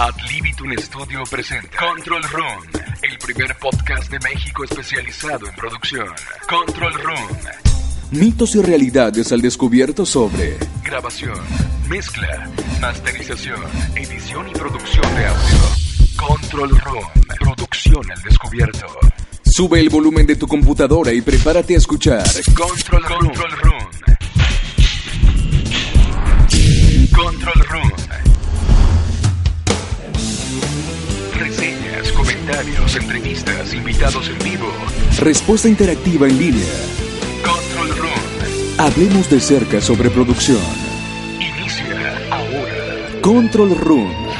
Ad Libitum Studio presenta Control Room, el primer podcast de México especializado en producción. Control Room. Mitos y realidades al descubierto sobre Grabación, mezcla, masterización, edición y producción de audio. Control Room. Producción al descubierto. Sube el volumen de tu computadora y prepárate a escuchar Control. Control Room. Entrevistas, invitados en vivo. Respuesta interactiva en línea. Control Room. Hablemos de cerca sobre producción. Inicia ahora. Control Room.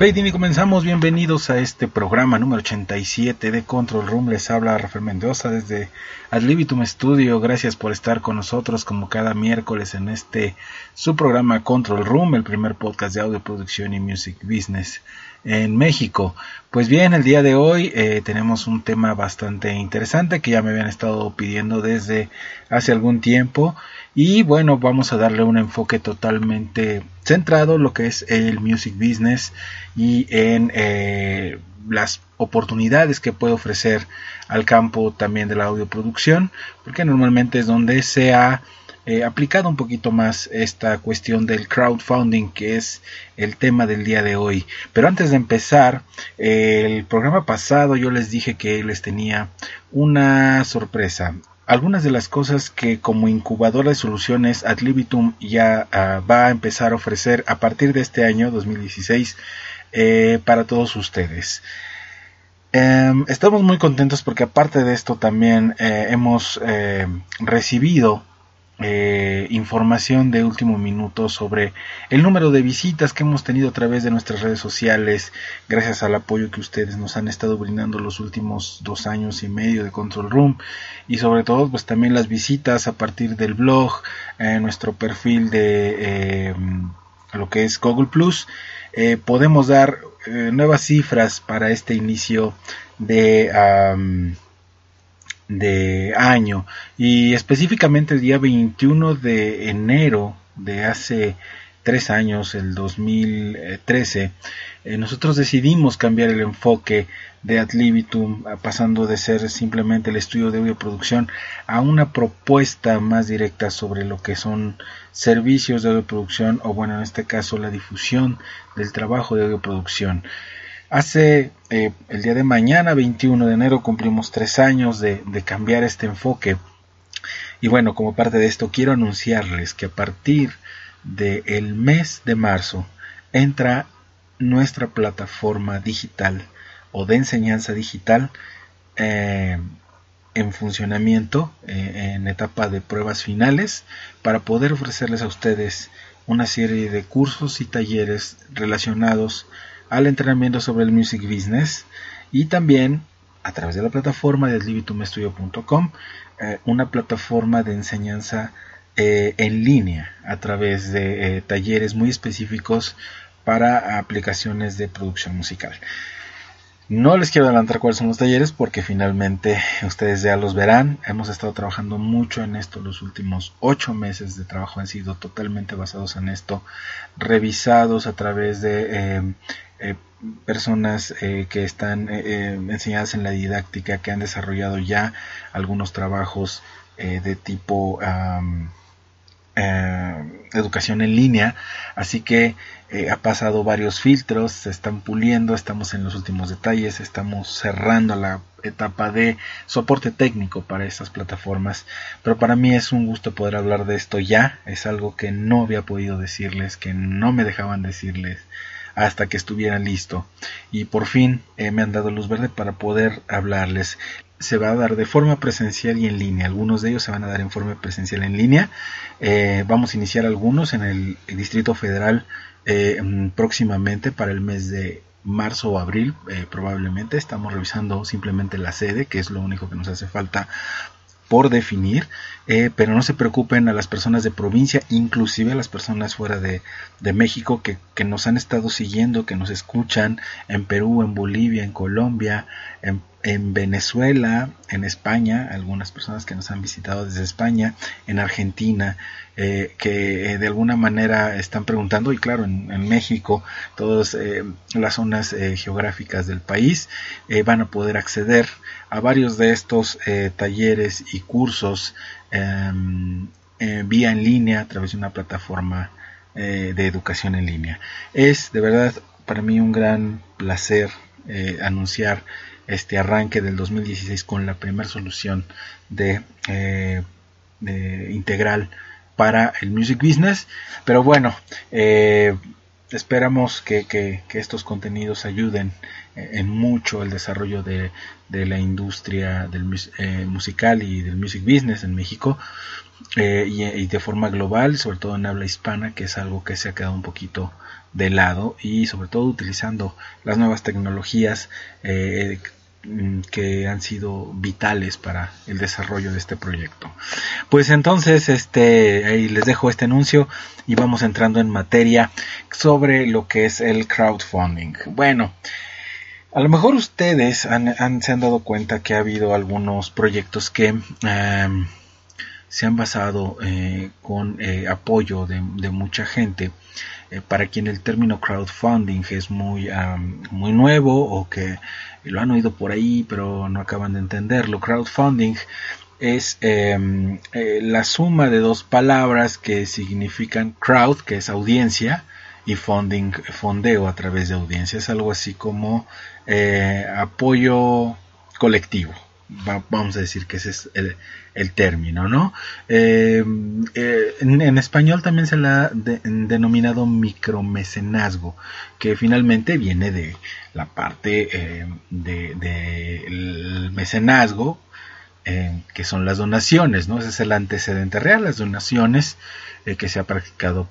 Fading y comenzamos, bienvenidos a este programa número 87 de Control Room, les habla Rafael Mendoza desde Ad Libitum Studio, gracias por estar con nosotros como cada miércoles en este su programa Control Room, el primer podcast de audio producción y music business en México. Pues bien, el día de hoy eh, tenemos un tema bastante interesante que ya me habían estado pidiendo desde hace algún tiempo y bueno, vamos a darle un enfoque totalmente centrado en lo que es el music business y en eh, las oportunidades que puede ofrecer al campo también de la audioproducción, porque normalmente es donde se ha eh, aplicado un poquito más esta cuestión del crowdfunding, que es el tema del día de hoy. Pero antes de empezar, el programa pasado yo les dije que les tenía una sorpresa algunas de las cosas que como incubadora de soluciones Adlibitum ya uh, va a empezar a ofrecer a partir de este año 2016 eh, para todos ustedes. Um, estamos muy contentos porque aparte de esto también eh, hemos recibido eh, información de último minuto sobre el número de visitas que hemos tenido a través de nuestras redes sociales, gracias al apoyo que ustedes nos han estado brindando los últimos dos años y medio de Control Room y sobre todo pues también las visitas a partir del blog, eh, nuestro perfil de eh, lo que es Google Plus, eh, podemos dar nuevas cifras para este inicio de de año y específicamente el día 21 de enero de hace tres años, el 2013, eh, nosotros decidimos cambiar el enfoque de Adlibitum, pasando de ser simplemente el estudio de audioproducción a una propuesta más directa sobre lo que son servicios de audioproducción o bueno, en este caso la difusión del trabajo de audioproducción. Hace eh, el día de mañana, 21 de enero, cumplimos tres años de, de cambiar este enfoque. Y bueno, como parte de esto, quiero anunciarles que a partir del mes de marzo entra nuestra plataforma digital o de enseñanza digital eh, en funcionamiento eh, en etapa de pruebas finales para poder ofrecerles a ustedes una serie de cursos y talleres relacionados al entrenamiento sobre el music business y también a través de la plataforma de libitumestudio.com eh, una plataforma de enseñanza eh, en línea a través de eh, talleres muy específicos para aplicaciones de producción musical. No les quiero adelantar cuáles son los talleres porque finalmente ustedes ya los verán. Hemos estado trabajando mucho en esto. Los últimos ocho meses de trabajo han sido totalmente basados en esto, revisados a través de eh, eh, personas eh, que están enseñadas en la didáctica, que han desarrollado ya algunos trabajos de tipo educación en línea. Así que ha pasado varios filtros, se están puliendo, estamos en los últimos detalles, estamos cerrando la etapa de soporte técnico para estas plataformas. Pero para mí es un gusto poder hablar de esto ya, es algo que no había podido decirles, que no me dejaban decirles hasta que estuviera listo. Y por fin eh, me han dado luz verde para poder hablarles. Se va a dar de forma presencial y en línea. Algunos de ellos se van a dar en forma presencial en línea. Eh, vamos a iniciar algunos en el, Distrito Federal eh, próximamente para el mes de marzo o abril probablemente estamos revisando simplemente la sede que es lo único que nos hace falta por definir, eh, pero no se preocupen a las personas de provincia, inclusive a las personas fuera de, de México que, que, nos han estado siguiendo, que nos escuchan en Perú, en Bolivia, en Colombia, en en Venezuela, en España, algunas personas que nos han visitado desde España, en Argentina, eh, que eh, de alguna manera están preguntando, y claro, en, México, todas las zonas geográficas del país van a poder acceder a varios de estos talleres y cursos em, vía en línea a través de una plataforma de educación en línea. Es de verdad para mí un gran placer anunciar este arranque del 2016 con la primera solución eh, de, integral para el music business pero bueno eh, esperamos que, estos contenidos ayuden eh, en mucho el desarrollo de, la industria del musical y del music business en México y, de forma global, sobre todo en habla hispana, que es algo que se ha quedado un poquito de lado y sobre todo utilizando las nuevas tecnologías Mm, que han sido vitales para el desarrollo de este proyecto. Pues entonces, este, ahí les dejo este anuncio y vamos entrando en materia sobre lo que es el crowdfunding. Bueno, a lo mejor ustedes han, se han dado cuenta que ha habido algunos proyectos que em, se han basado eh, con eh, apoyo de, mucha gente eh, para quien el término crowdfunding es muy, muy nuevo o que lo han oído por ahí pero no acaban de entenderlo. Crowdfunding es em, eh, la suma de dos palabras que significan crowd, que es audiencia, y funding, fondeo a través de audiencia. Es algo así como apoyo colectivo vamos a decir que ese es el, término, ¿no? Eh, eh, en, español también se le ha denominado micromecenazgo, que finalmente viene de la parte eh, del mecenazgo, que son las donaciones, ¿no? Ese es el antecedente real, las donaciones que se ha practicado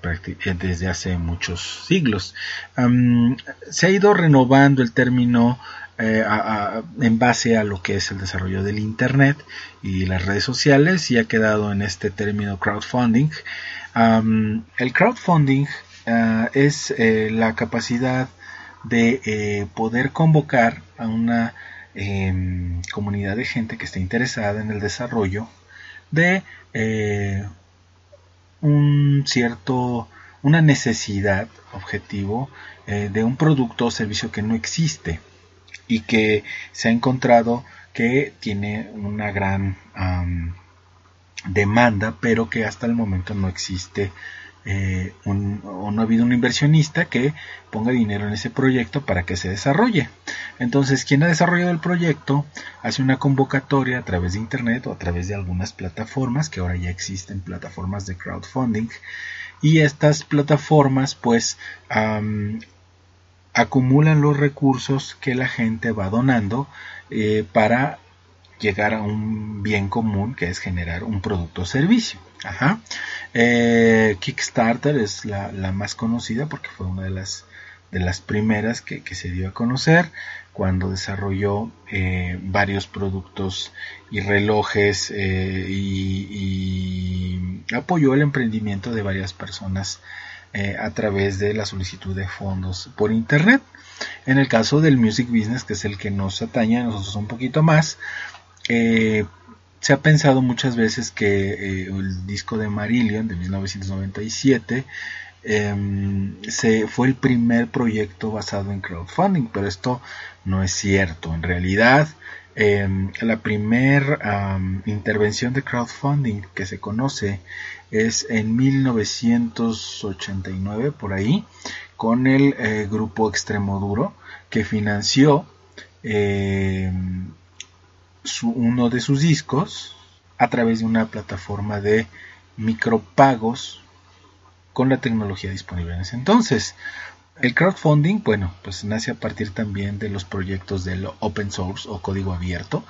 desde hace muchos siglos. se ha ido renovando el término eh, en base a lo que es el desarrollo del Internet y las redes sociales y ha quedado en este término crowdfunding. el crowdfunding eh, es eh, la capacidad de poder convocar a una em, comunidad de gente que esté interesada en el desarrollo de un cierto una necesidad objetivo de un producto o servicio que no existe y que se ha encontrado que tiene una gran demanda, pero que hasta el momento no existe eh, o no ha habido un inversionista que ponga dinero en ese proyecto para que se desarrolle. Entonces, quien ha desarrollado el proyecto hace una convocatoria a través de Internet o a través de algunas plataformas, que ahora ya existen plataformas de crowdfunding, y estas plataformas pues acumulan los recursos que la gente va donando eh, para llegar a un bien común que es generar un producto o servicio. Eh, Kickstarter es la, más conocida porque fue una de las, primeras que, se dio a conocer cuando desarrolló eh, varios productos y relojes y, apoyó el emprendimiento de varias personas eh, a través de la solicitud de fondos por internet. En el caso del music business, que es el que nos atañe a nosotros un poquito más, eh, se ha pensado muchas veces que eh, el disco de Marillion de 1997 em, fue el primer proyecto basado en crowdfunding, pero esto no es cierto. En realidad, em, la primera intervención de crowdfunding que se conoce es en 1989 por ahí con el eh, grupo Extremoduro que financió eh, uno de sus discos a través de una plataforma de micropagos con la tecnología disponible en ese entonces. El crowdfunding, bueno, pues nace a partir también de los proyectos del open source o código abierto.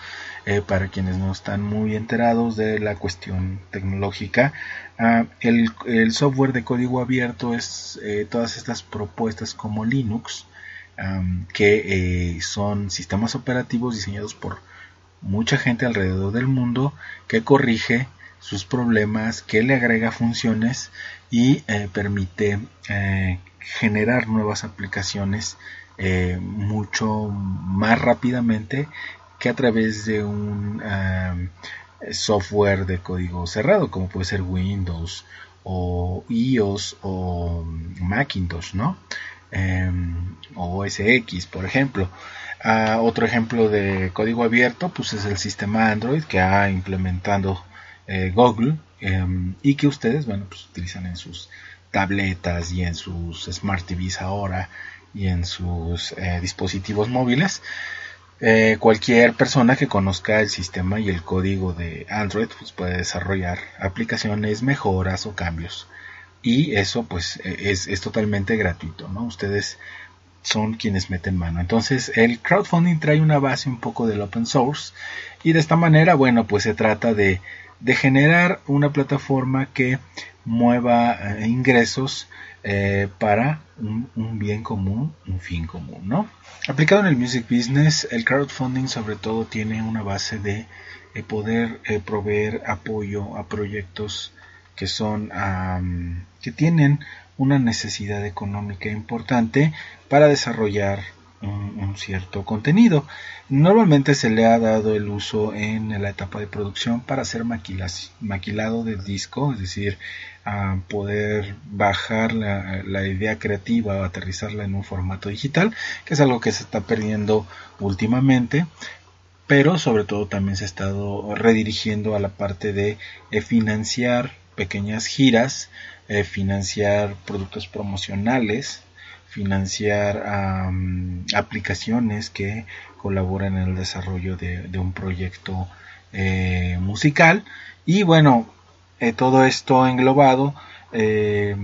Eh, para quienes no están muy enterados de la cuestión tecnológica, ah, el, software de código abierto es eh, todas estas propuestas como Linux, que eh, son sistemas operativos diseñados por mucha gente alrededor del mundo que corrige sus problemas, que le agrega funciones y permite generar nuevas aplicaciones eh, mucho más rápidamente que a través de un software de código cerrado como puede ser Windows o iOS o Macintosh, ¿no? Em, o OS X, por ejemplo. Ah, otro ejemplo de código abierto, pues es el sistema Android que ha implementado eh, Google em, y que ustedes, bueno, pues utilizan en sus tabletas y en sus smart TVs ahora y en sus eh, dispositivos móviles. Eh, cualquier persona que conozca el sistema y el código de Android pues puede desarrollar aplicaciones, mejoras o cambios. Y eso pues e, es, es totalmente gratuito, ¿no? Ustedes son quienes meten mano. Entonces el crowdfunding trae una base un poco del open source y de esta manera, bueno, pues se trata de, de generar una plataforma que mueva eh, ingresos eh, para un, bien común, un fin común, ¿no? Aplicado en el music business, el crowdfunding sobre todo tiene una base de eh, poder proveer apoyo a proyectos que son que tienen una necesidad económica importante para desarrollar un, cierto contenido. Normalmente se le ha dado el uso en la etapa de producción para hacer maquilado del disco, es decir, a poder bajar la, idea creativa o aterrizarla en un formato digital, que es algo que se está perdiendo últimamente pero sobre todo también se ha estado redirigiendo a la parte de eh, financiar pequeñas giras, eh, financiar productos promocionales, financiar aplicaciones que colaboran en el desarrollo de, un proyecto eh, musical. Y bueno eh, todo esto englobado eh,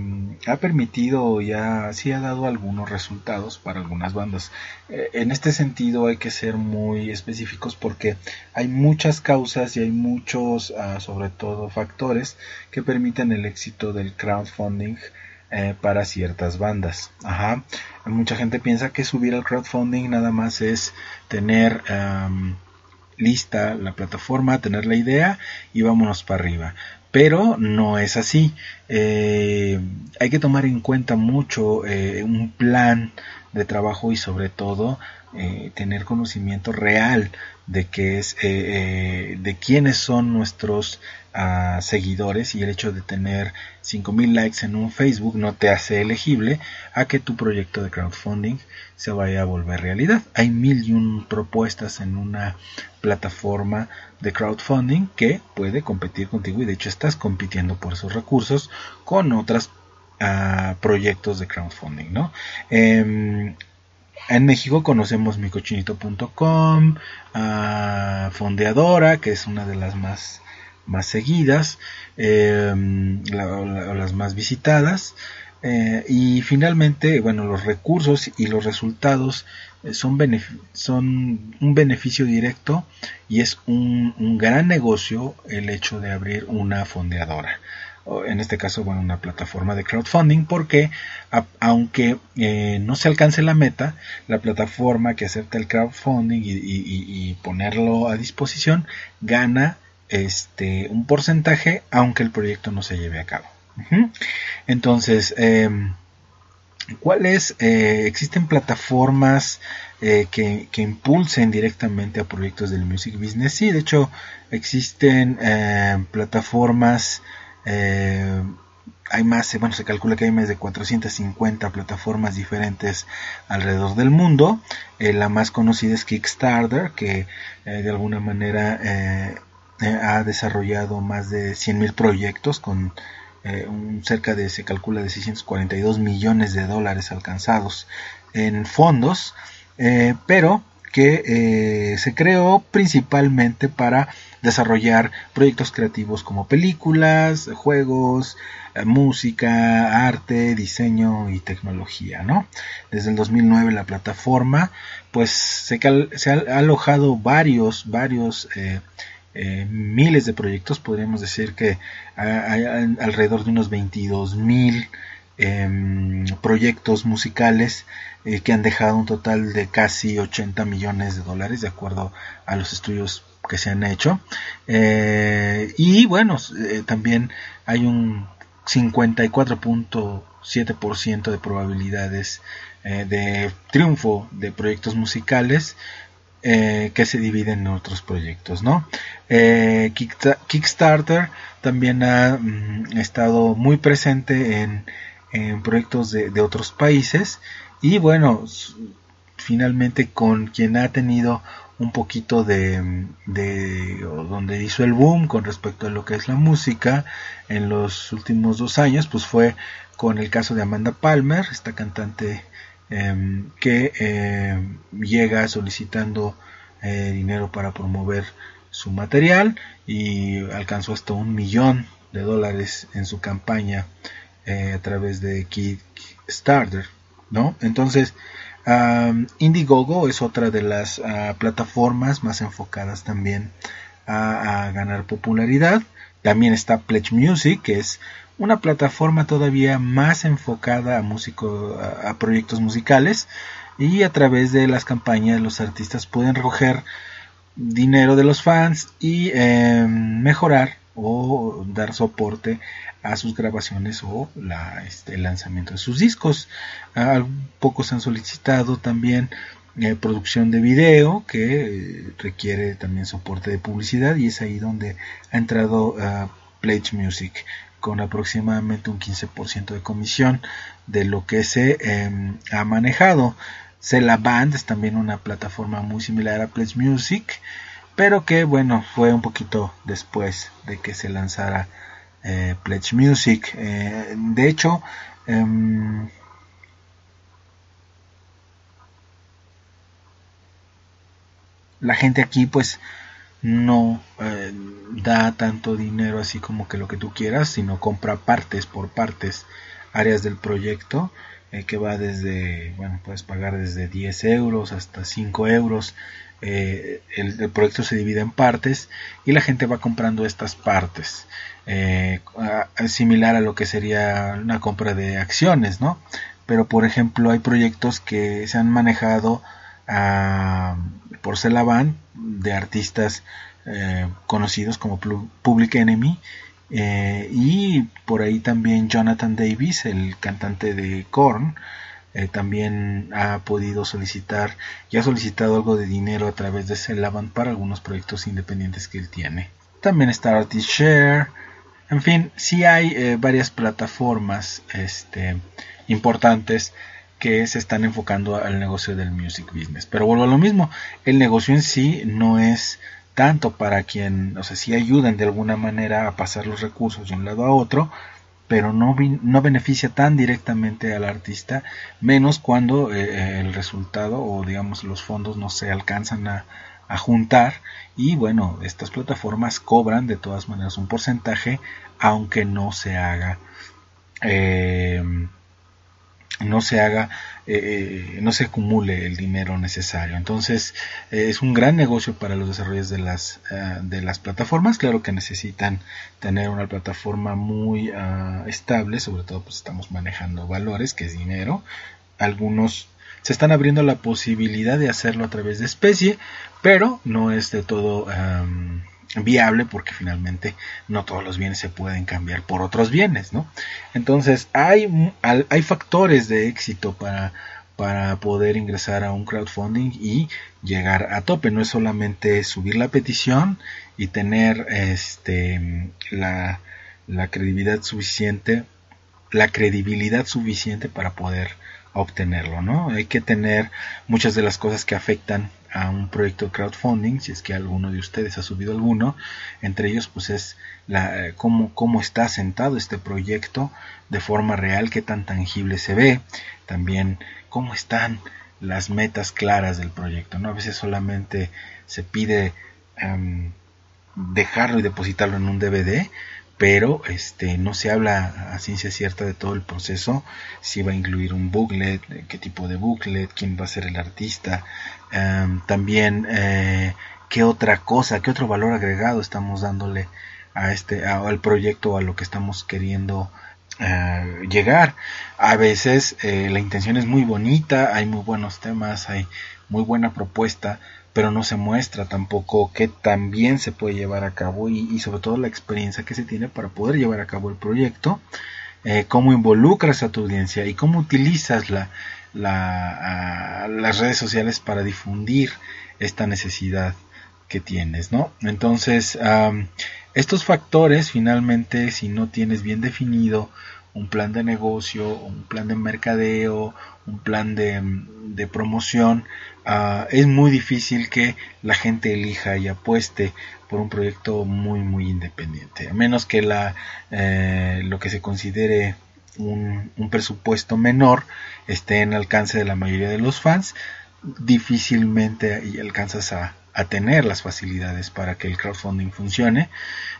ha permitido ya sí ha dado algunos resultados para algunas bandas. En este sentido hay que ser muy específicos porque hay muchas causas y hay muchos ah, sobre todo factores que permiten el éxito del crowdfunding eh, para ciertas bandas. Mucha gente piensa que subir al crowdfunding nada más es tener lista la plataforma, tener la idea y vámonos para arriba. Pero no es así. Eh, hay que tomar en cuenta mucho eh, un plan de trabajo y sobre todo tener conocimiento real de qué es de quiénes son nuestros a seguidores y el hecho de tener 5000 likes en un Facebook no te hace elegible a que tu proyecto de crowdfunding se vaya a volver realidad. Hay mil y un propuestas en una plataforma de crowdfunding que puede competir contigo y de hecho estás compitiendo por esos recursos con otros ah, proyectos de crowdfunding, ¿no? Em, en México conocemos micochinito.com, a ah, Fondeadora, que es una de las más más seguidas, em, las más visitadas. Eh, y finalmente, bueno, los recursos y los resultados eh, son un beneficio directo y es un, gran negocio el hecho de abrir una fondeadora en este caso, bueno, una plataforma de crowdfunding, porque aunque eh, no se alcance la meta, la plataforma que acepta el crowdfunding y ponerlo a disposición gana este, un porcentaje aunque el proyecto no se lleve a cabo. Entonces, em, ¿cuáles? Eh, existen plataformas eh, que, impulsen directamente a proyectos del music business. Sí, de hecho, existen plataformas. Em, hay más, bueno, se calcula que hay más de 450 plataformas diferentes alrededor del mundo. Eh, la más conocida es Kickstarter, que de alguna manera eh, ha desarrollado más de 100.000 proyectos con eh, un, cerca de, se calcula, de 642 millones de dólares alcanzados en fondos, eh, pero que se creó principalmente para desarrollar proyectos creativos como películas, juegos, eh, música, arte, diseño y tecnología, ¿no? Desde el 2009 la plataforma, pues se, se ha alojado varios, varios eh, eh, miles de proyectos, podríamos decir que hay alrededor de unos 22 mil em, proyectos musicales eh, que han dejado un total de casi 80 millones de dólares de acuerdo a los estudios que se han hecho eh, y bueno también hay un 54.7% de probabilidades de triunfo de proyectos musicales eh, que se dividen en otros proyectos, ¿no? Eh, Kickstarter también ha mm, estado muy presente en, proyectos de, otros países. Y bueno, finalmente con quien ha tenido un poquito de, de donde hizo el boom con respecto a lo que es la música en los últimos dos años, pues fue con el caso de Amanda Palmer, esta cantante Em, que em, llega solicitando eh, dinero para promover su material y alcanzó hasta un millón de dólares en su campaña eh, a través de Kickstarter, ¿no? Entonces, Indiegogo es otra de las ah, plataformas más enfocadas también a, ganar popularidad. También está Pledge Music, que es una plataforma todavía más enfocada a, músico, a, proyectos musicales y a través de las campañas los artistas pueden recoger dinero de los fans y em, mejorar o dar soporte a sus grabaciones o este, el lanzamiento de sus discos. pocos han solicitado también eh, producción de video que eh, requiere también soporte de publicidad y es ahí donde ha entrado uh, Pledge Music con aproximadamente un 15% de comisión de lo que se em, ha manejado. Cela Band es también una plataforma muy similar a Pledge Music, pero que bueno, fue un poquito después de que se lanzara eh, Pledge Music. Eh, de hecho, em, la gente aquí pues no eh, da tanto dinero así como que lo que tú quieras, sino compra partes por partes, áreas del proyecto, que va desde, bueno, puedes pagar desde 10 euros hasta 5 euros. Eh, el, proyecto se divide en partes y la gente va comprando estas partes. similar a lo que sería una compra de acciones, ¿no? Pero por ejemplo hay proyectos que se han manejado a, por Celaban de artistas eh, conocidos como Public Enemy eh, y por ahí también Jonathan Davis, el cantante de Korn, eh, también ha podido solicitar y ha solicitado algo de dinero a través de Celaban para algunos proyectos independientes que él tiene. También está Artist Share, en fin, sí hay varias plataformas este, importantes que se están enfocando al negocio del music business. Pero vuelvo a lo mismo, el negocio en sí no es tanto para quien, o sea, sí ayudan de alguna manera a pasar los recursos de un lado a otro, pero no, no beneficia tan directamente al artista, menos cuando eh, eh, el resultado o digamos los fondos no se alcanzan a, a juntar. Y bueno, estas plataformas cobran de todas maneras un porcentaje aunque no se haga eh, no se haga, eh, eh, no se acumule el dinero necesario. Entonces eh, es un gran negocio para los desarrollos de las, de las plataformas. Claro que necesitan tener una plataforma muy ah, estable, sobre todo pues estamos manejando valores, que es dinero. Algunos se están abriendo la posibilidad de hacerlo a través de especie, pero no es de todo viable porque finalmente no todos los bienes se pueden cambiar por otros bienes, ¿no? Entonces hay, hay factores de éxito para, para poder ingresar a un crowdfunding y llegar a tope. No es solamente subir la petición y tener este, la, la credibilidad suficiente, la credibilidad suficiente para poder obtenerlo, ¿no? Hay que tener muchas de las cosas que afectan a un proyecto de crowdfunding, si es que alguno de ustedes ha subido alguno, entre ellos pues es la, cómo, cómo está sentado este proyecto de forma real, qué tan tangible se ve, también cómo están las metas claras del proyecto, ¿no? A veces solamente se pide em, dejarlo y depositarlo en un DVD, pero este no se habla a ciencia cierta de todo el proceso, si va a incluir un booklet, qué tipo de booklet, quién va a ser el artista, em, también eh, qué otra cosa, qué otro valor agregado estamos dándole a este al proyecto a lo que estamos queriendo eh, llegar. A veces eh, la intención es muy bonita, hay muy buenos temas, hay muy buena propuesta, pero no se muestra tampoco qué tan bien se puede llevar a cabo y, sobre todo la experiencia que se tiene para poder llevar a cabo el proyecto, eh, cómo involucras a tu audiencia y cómo utilizas la, la, las redes sociales para difundir esta necesidad que tienes, ¿no? Entonces, estos factores, finalmente, si no tienes bien definido un plan de negocio, un plan de mercadeo, un plan de, promoción, ah, es muy difícil que la gente elija y apueste por un proyecto muy muy independiente, a menos que la, eh, lo que se considere un, un, presupuesto menor esté en alcance de la mayoría de los fans, difícilmente alcanzas a, a tener las facilidades para que el crowdfunding funcione.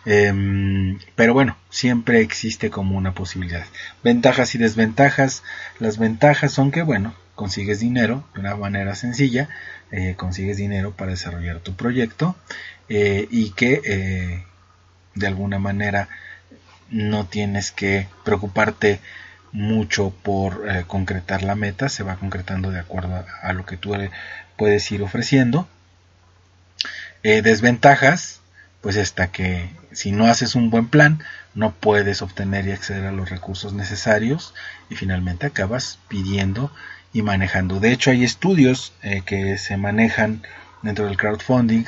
Em, pero bueno, siempre existe como una posibilidad. Ventajas y desventajas. Las ventajas son que, bueno, consigues dinero de una manera sencilla, eh, consigues dinero para desarrollar tu proyecto eh, y que eh, de alguna manera no tienes que preocuparte mucho por concretar la meta, se va concretando de acuerdo a lo que tú puedes ir ofreciendo eh, desventajas, pues está que si no haces un buen plan, no puedes obtener y acceder a los recursos necesarios y finalmente acabas pidiendo y manejando. De hecho, hay estudios eh, que se manejan dentro del crowdfunding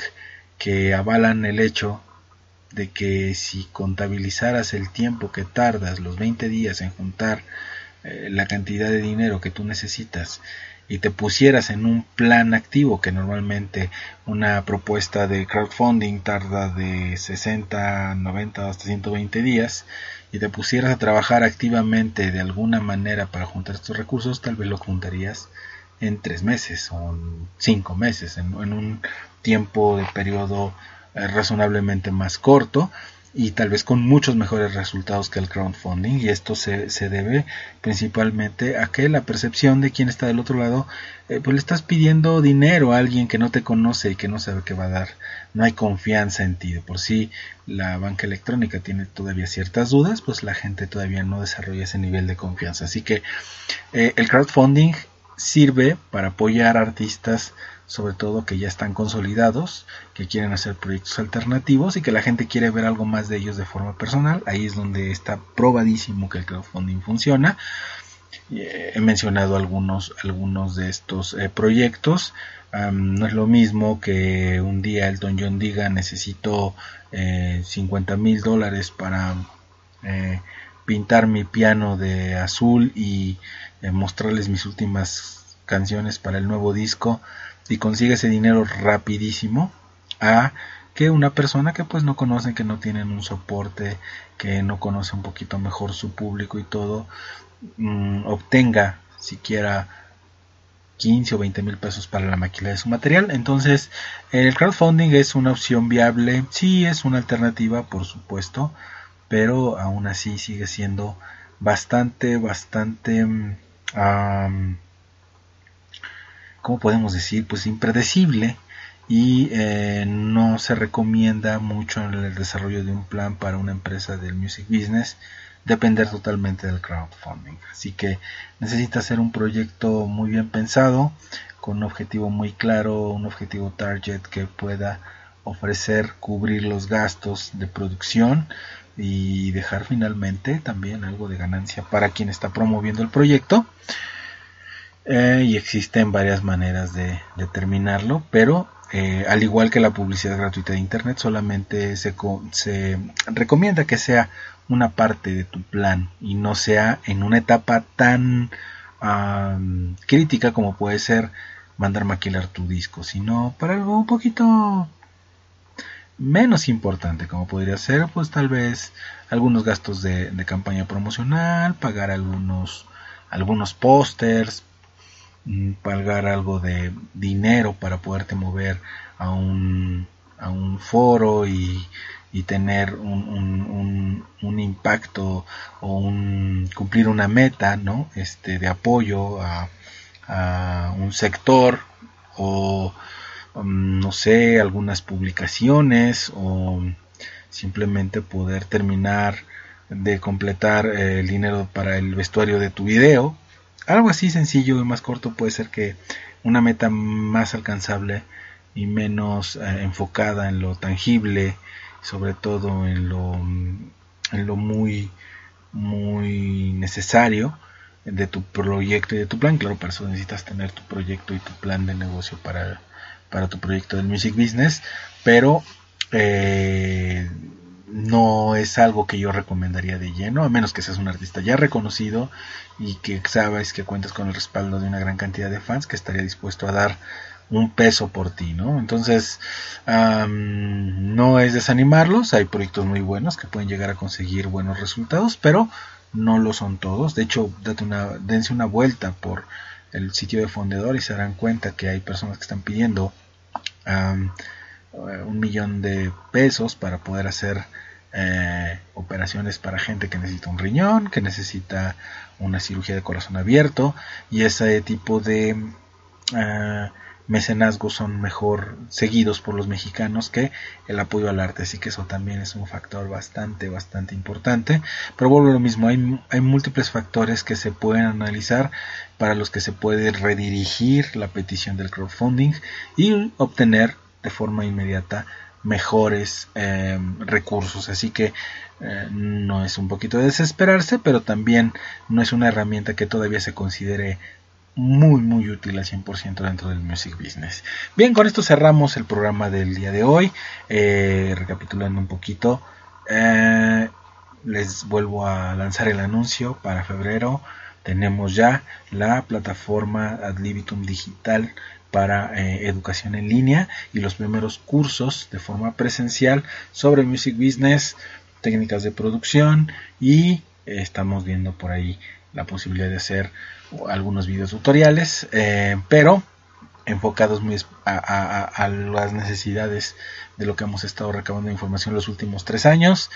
que avalan el hecho de que si contabilizaras el tiempo que tardas, los 20 días en juntar eh, la cantidad de dinero que tú necesitas y te pusieras en un plan activo, que normalmente una propuesta de crowdfunding tarda de 60, 90 hasta 120 días, y te pusieras a trabajar activamente de alguna manera para juntar estos recursos, tal vez lo juntarías en tres meses o en cinco meses, en, un tiempo de periodo eh, razonablemente más corto y tal vez con muchos mejores resultados que el crowdfunding y esto se, se debe principalmente a que la percepción de quien está del otro lado eh, pues le estás pidiendo dinero a alguien que no te conoce y que no sabe qué va a dar. No hay confianza en ti. De por sí la banca electrónica tiene todavía ciertas dudas pues la gente todavía no desarrolla ese nivel de confianza. Así que eh, el crowdfunding sirve para apoyar artistas sobre todo que ya están consolidados, que quieren hacer proyectos alternativos y que la gente quiere ver algo más de ellos de forma personal. Ahí es donde está probadísimo que el crowdfunding funciona. Eh, he mencionado algunos, algunos de estos eh, proyectos. no es lo mismo que un día Elton John diga necesito 50 eh, mil dólares para pintar mi piano de azul y mostrarles mis últimas canciones para el nuevo disco y consigue ese dinero rapidísimo a que una persona que pues no conocen, que no tienen un soporte, que no conoce un poquito mejor su público y todo, mm, obtenga siquiera 15 o 20 mil pesos para la maquila de su material. Entonces, el crowdfunding es una opción viable, sí es una alternativa, por supuesto, pero aún así sigue siendo bastante, bastante... Mm, ¿cómo podemos decir? Pues impredecible y eh, no se recomienda mucho en el desarrollo de un plan para una empresa del music business depender totalmente del crowdfunding. Así que necesita ser un proyecto muy bien pensado, con un objetivo muy claro, un objetivo target que pueda ofrecer cubrir los gastos de producción y dejar finalmente también algo de ganancia para quien está promoviendo el proyecto eh, y existen varias maneras de determinarlo, pero eh, al igual que la publicidad gratuita de Internet, solamente se, se recomienda que sea una parte de tu plan y no sea en una etapa tan crítica como puede ser mandar maquilar tu disco, sino para algo un poquito menos importante, como podría ser, pues tal vez algunos gastos de, de campaña promocional, pagar algunos algunos pósters, pagar algo de dinero para poderte mover a un, a un foro y, y tener un, un, un, impacto o un, cumplir una meta ¿no? este, de apoyo a, a un sector o um, no sé algunas publicaciones o simplemente poder terminar de completar el dinero para el vestuario de tu video algo así sencillo y más corto puede ser que una meta más alcanzable y menos eh, enfocada en lo tangible sobre todo en lo, en lo muy, muy necesario de tu proyecto y de tu plan. Claro, para eso necesitas tener tu proyecto y tu plan de negocio para, para tu proyecto del music business, pero eh, no es algo que yo recomendaría de lleno, a menos que seas un artista ya reconocido y que sabes que cuentas con el respaldo de una gran cantidad de fans que estaría dispuesto a dar un peso por ti, ¿no? Entonces, no es desanimarlos, hay proyectos muy buenos que pueden llegar a conseguir buenos resultados, pero no lo son todos. De hecho, date una, dense una vuelta por el sitio de Fondedor y se darán cuenta que hay personas que están pidiendo un millón de pesos para poder hacer eh, operaciones para gente que necesita un riñón, que necesita una cirugía de corazón abierto y ese tipo de ah, mecenazgos son mejor seguidos por los mexicanos que el apoyo al arte, así que eso también es un factor bastante, bastante importante. Pero vuelvo a lo mismo, hay, hay múltiples factores que se pueden analizar para los que se puede redirigir la petición del crowdfunding y obtener de forma inmediata mejores em, recursos así que eh, no es un poquito de desesperarse pero también no es una herramienta que todavía se considere muy muy útil al 100% dentro del music business. Bien, con esto cerramos el programa del día de hoy. Eh, recapitulando un poquito, eh, les vuelvo a lanzar el anuncio para febrero. Tenemos ya la plataforma Adlibitum Digital para eh, educación en línea y los primeros cursos de forma presencial sobre music business, técnicas de producción y estamos viendo por ahí la posibilidad de hacer algunos videos tutoriales, eh, pero enfocados muy a, las necesidades de lo que hemos estado recabando información los últimos tres años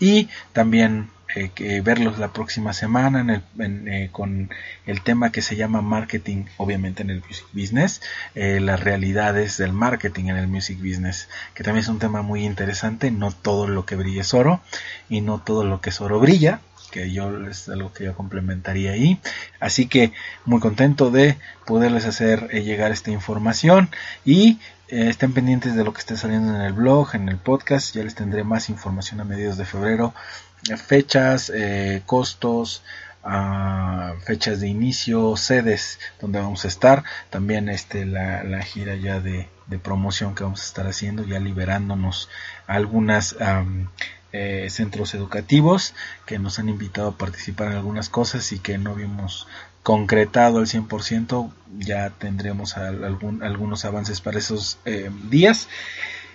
y también eh, que verlos la próxima semana en eh, con el tema que se llama marketing obviamente en el music business las realidades del marketing en el music business que también es un tema muy interesante. No todo lo que brilla es oro y no todo lo que es oro brilla que yo es algo que yo complementaría ahí. Así que muy contento de poderles hacer eh, llegar esta información y eh, estén pendientes de lo que esté saliendo en el blog, en el podcast. Ya les tendré más información a mediados de febrero. Fechas, eh, costos, ah, fechas de inicio, sedes donde vamos a estar. También este, la, gira ya de, promoción que vamos a estar haciendo, ya liberándonos algunas eh, centros educativos que nos han invitado a participar en algunas cosas y que no habíamos concretado al 100%, ya tendremos algún, algunos avances para esos eh, días.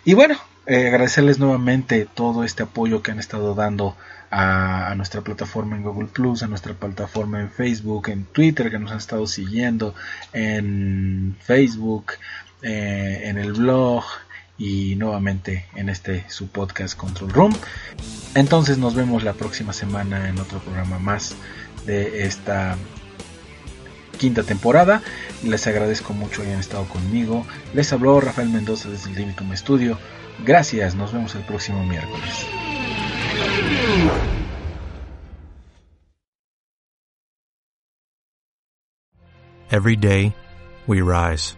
Y bueno, eh, agradecerles nuevamente todo este apoyo que han estado dando a, nuestra plataforma en Google Plus, a nuestra plataforma en Facebook, en Twitter, que nos han estado siguiendo, en Facebook, en el blog, y nuevamente en este su podcast Control Room. Entonces nos vemos la próxima semana en otro programa más de esta quinta temporada. Les agradezco mucho que hayan estado conmigo. Les habló Rafael Mendoza desde el Limitum Studio. Gracias, nos vemos el próximo miércoles. Every day we rise,